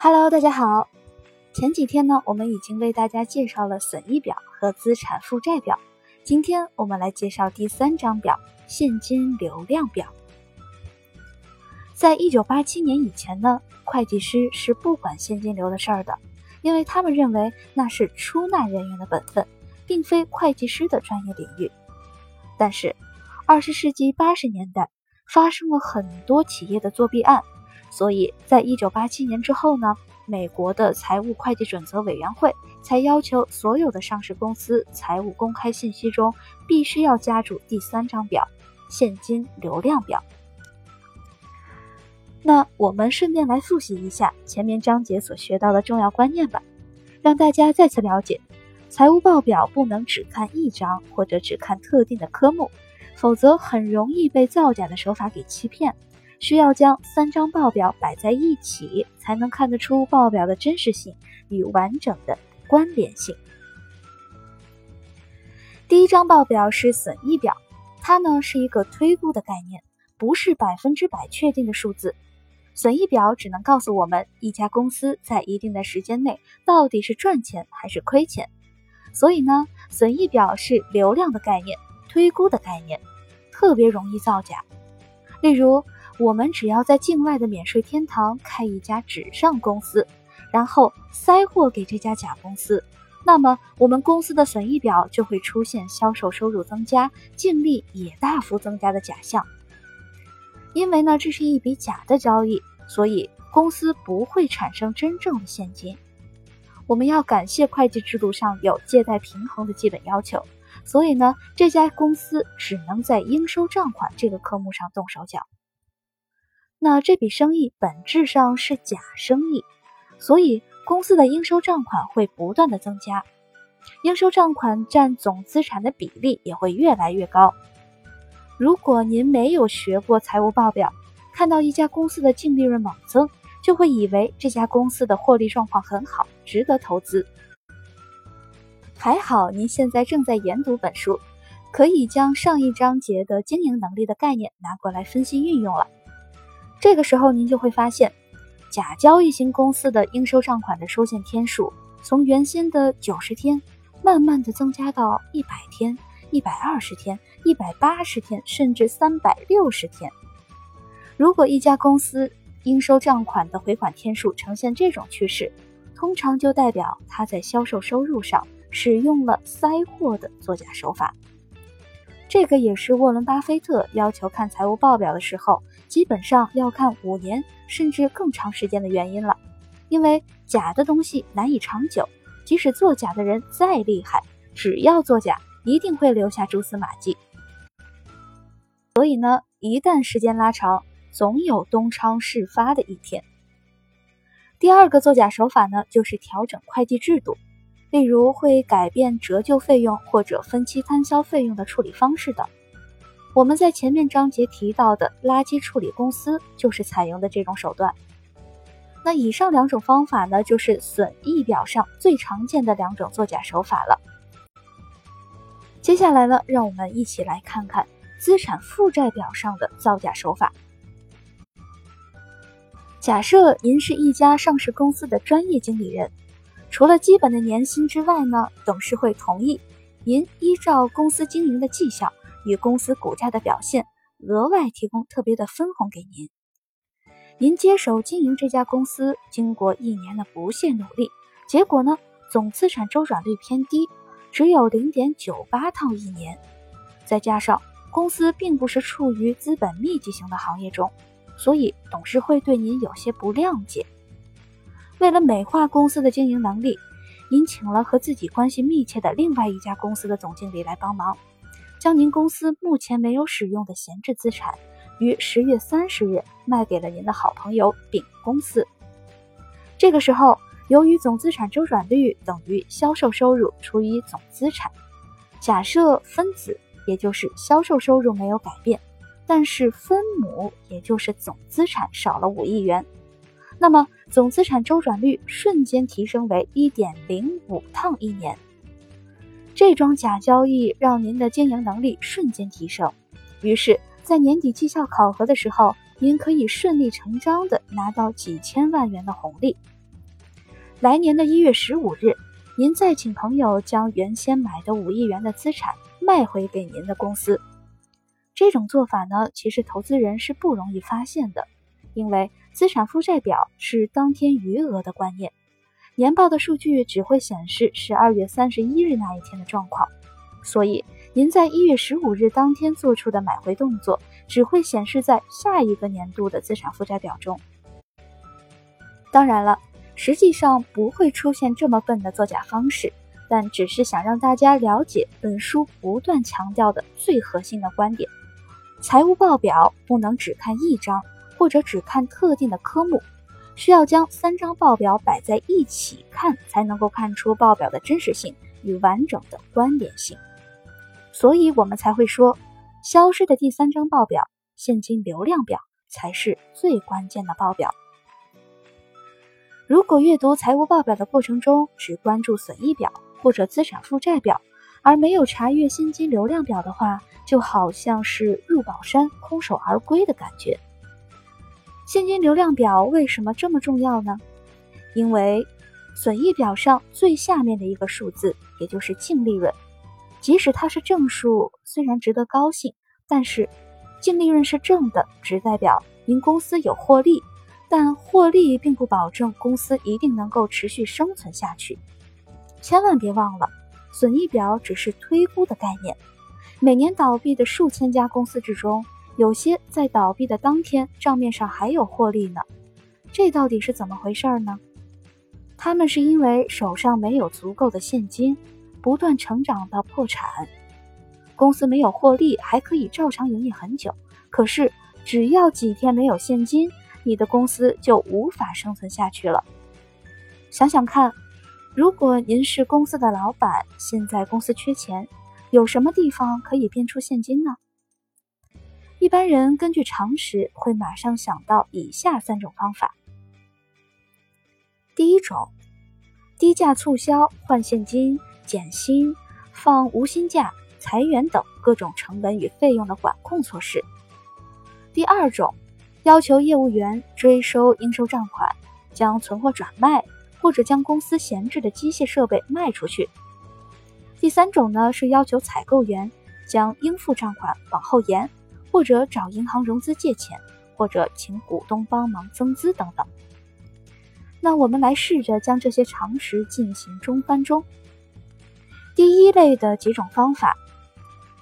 Hello，大家好。前几天呢，我们已经为大家介绍了损益表和资产负债表。今天我们来介绍第三张表——现金流量表。在一九八七年以前呢，会计师是不管现金流的事儿的，因为他们认为那是出纳人员的本分，并非会计师的专业领域。但是，二十世纪八十年代发生了很多企业的作弊案。所以在一九八七年之后呢，美国的财务会计准则委员会才要求所有的上市公司财务公开信息中必须要加注第三张表——现金流量表。那我们顺便来复习一下前面章节所学到的重要观念吧，让大家再次了解：财务报表不能只看一张或者只看特定的科目，否则很容易被造假的手法给欺骗。需要将三张报表摆在一起，才能看得出报表的真实性与完整的关联性。第一张报表是损益表，它呢是一个推估的概念，不是百分之百确定的数字。损益表只能告诉我们一家公司在一定的时间内到底是赚钱还是亏钱。所以呢，损益表是流量的概念，推估的概念，特别容易造假。例如。我们只要在境外的免税天堂开一家纸上公司，然后塞货给这家假公司，那么我们公司的损益表就会出现销售收入增加、净利也大幅增加的假象。因为呢，这是一笔假的交易，所以公司不会产生真正的现金。我们要感谢会计制度上有借贷平衡的基本要求，所以呢，这家公司只能在应收账款这个科目上动手脚。那这笔生意本质上是假生意，所以公司的应收账款会不断的增加，应收账款占总资产的比例也会越来越高。如果您没有学过财务报表，看到一家公司的净利润猛增，就会以为这家公司的获利状况很好，值得投资。还好您现在正在研读本书，可以将上一章节的经营能力的概念拿过来分析运用了。这个时候，您就会发现，假交易型公司的应收账款的收现天数，从原先的九十天，慢慢的增加到一百天、一百二十天、一百八十天，甚至三百六十天。如果一家公司应收账款的回款天数呈现这种趋势，通常就代表他在销售收入上使用了塞货的作假手法。这个也是沃伦·巴菲特要求看财务报表的时候，基本上要看五年甚至更长时间的原因了。因为假的东西难以长久，即使作假的人再厉害，只要作假，一定会留下蛛丝马迹。所以呢，一旦时间拉长，总有东窗事发的一天。第二个作假手法呢，就是调整会计制度。例如会改变折旧费用或者分期摊销费用的处理方式等。我们在前面章节提到的垃圾处理公司就是采用的这种手段。那以上两种方法呢，就是损益表上最常见的两种作假手法了。接下来呢，让我们一起来看看资产负债表上的造假手法。假设您是一家上市公司的专业经理人。除了基本的年薪之外呢，董事会同意您依照公司经营的绩效与公司股价的表现，额外提供特别的分红给您。您接手经营这家公司，经过一年的不懈努力，结果呢，总资产周转率偏低，只有零点九八套一年。再加上公司并不是处于资本密集型的行业中，所以董事会对您有些不谅解。为了美化公司的经营能力，您请了和自己关系密切的另外一家公司的总经理来帮忙，将您公司目前没有使用的闲置资产于十月三十日卖给了您的好朋友丙公司。这个时候，由于总资产周转率等于销售收入除以总资产，假设分子也就是销售收入没有改变，但是分母也就是总资产少了五亿元。那么总资产周转率瞬间提升为一点零五趟一年，这桩假交易让您的经营能力瞬间提升，于是，在年底绩效考核的时候，您可以顺理成章的拿到几千万元的红利。来年的一月十五日，您再请朋友将原先买的五亿元的资产卖回给您的公司。这种做法呢，其实投资人是不容易发现的，因为资产负债表是当天余额的观念，年报的数据只会显示十二月三十一日那一天的状况，所以您在一月十五日当天做出的买回动作，只会显示在下一个年度的资产负债表中。当然了，实际上不会出现这么笨的作假方式，但只是想让大家了解本书不断强调的最核心的观点。财务报表不能只看一张，或者只看特定的科目，需要将三张报表摆在一起看，才能够看出报表的真实性与完整的关联性。所以，我们才会说，消失的第三张报表——现金流量表，才是最关键的报表。如果阅读财务报表的过程中只关注损益表或者资产负债表，而没有查阅现金流量表的话，就好像是入宝山空手而归的感觉。现金流量表为什么这么重要呢？因为损益表上最下面的一个数字，也就是净利润，即使它是正数，虽然值得高兴，但是净利润是正的，只代表您公司有获利，但获利并不保证公司一定能够持续生存下去。千万别忘了，损益表只是推估的概念。每年倒闭的数千家公司之中，有些在倒闭的当天账面上还有获利呢。这到底是怎么回事呢？他们是因为手上没有足够的现金，不断成长到破产。公司没有获利还可以照常营业很久，可是只要几天没有现金，你的公司就无法生存下去了。想想看，如果您是公司的老板，现在公司缺钱。有什么地方可以变出现金呢？一般人根据常识会马上想到以下三种方法。第一种，低价促销换现金、减薪、放无薪假、裁员等各种成本与费用的管控措施。第二种，要求业务员追收应收账款，将存货转卖，或者将公司闲置的机械设备卖出去。第三种呢，是要求采购员将应付账款往后延，或者找银行融资借钱，或者请股东帮忙增资等等。那我们来试着将这些常识进行中翻中。第一类的几种方法，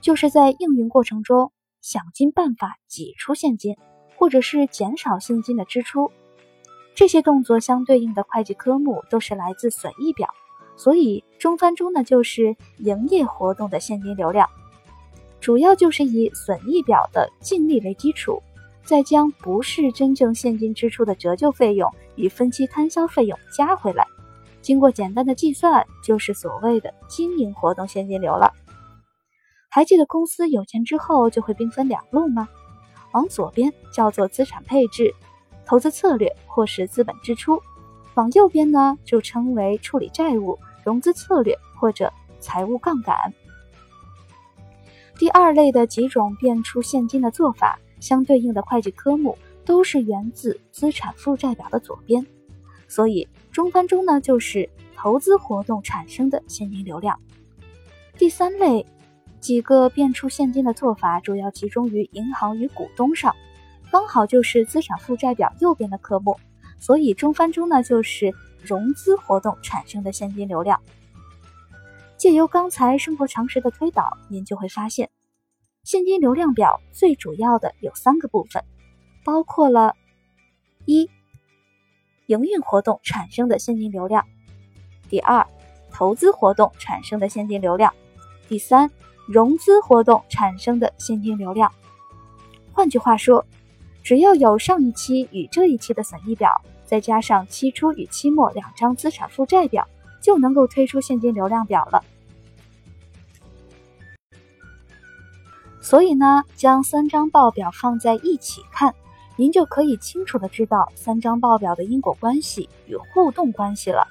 就是在应运过程中想尽办法挤出现金，或者是减少现金的支出。这些动作相对应的会计科目都是来自损益表。所以中翻中呢，就是营业活动的现金流量，主要就是以损益表的净利为基础，再将不是真正现金支出的折旧费用与分期摊销费用加回来，经过简单的计算，就是所谓的经营活动现金流了。还记得公司有钱之后就会兵分两路吗？往左边叫做资产配置、投资策略或是资本支出。往右边呢，就称为处理债务、融资策略或者财务杠杆。第二类的几种变出现金的做法，相对应的会计科目都是源自资产负债表的左边，所以中翻中呢就是投资活动产生的现金流量。第三类几个变出现金的做法，主要集中于银行与股东上，刚好就是资产负债表右边的科目。所以中翻中呢，就是融资活动产生的现金流量。借由刚才生活常识的推导，您就会发现，现金流量表最主要的有三个部分，包括了：一、营运活动产生的现金流量；第二，投资活动产生的现金流量；第三，融资活动产生的现金流量。换句话说，只要有上一期与这一期的损益表。再加上期初与期末两张资产负债表，就能够推出现金流量表了。所以呢，将三张报表放在一起看，您就可以清楚的知道三张报表的因果关系与互动关系了。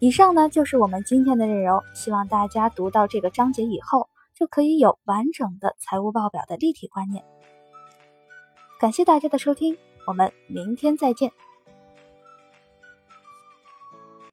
以上呢就是我们今天的内容，希望大家读到这个章节以后，就可以有完整的财务报表的立体观念。感谢大家的收听。我们明天再见。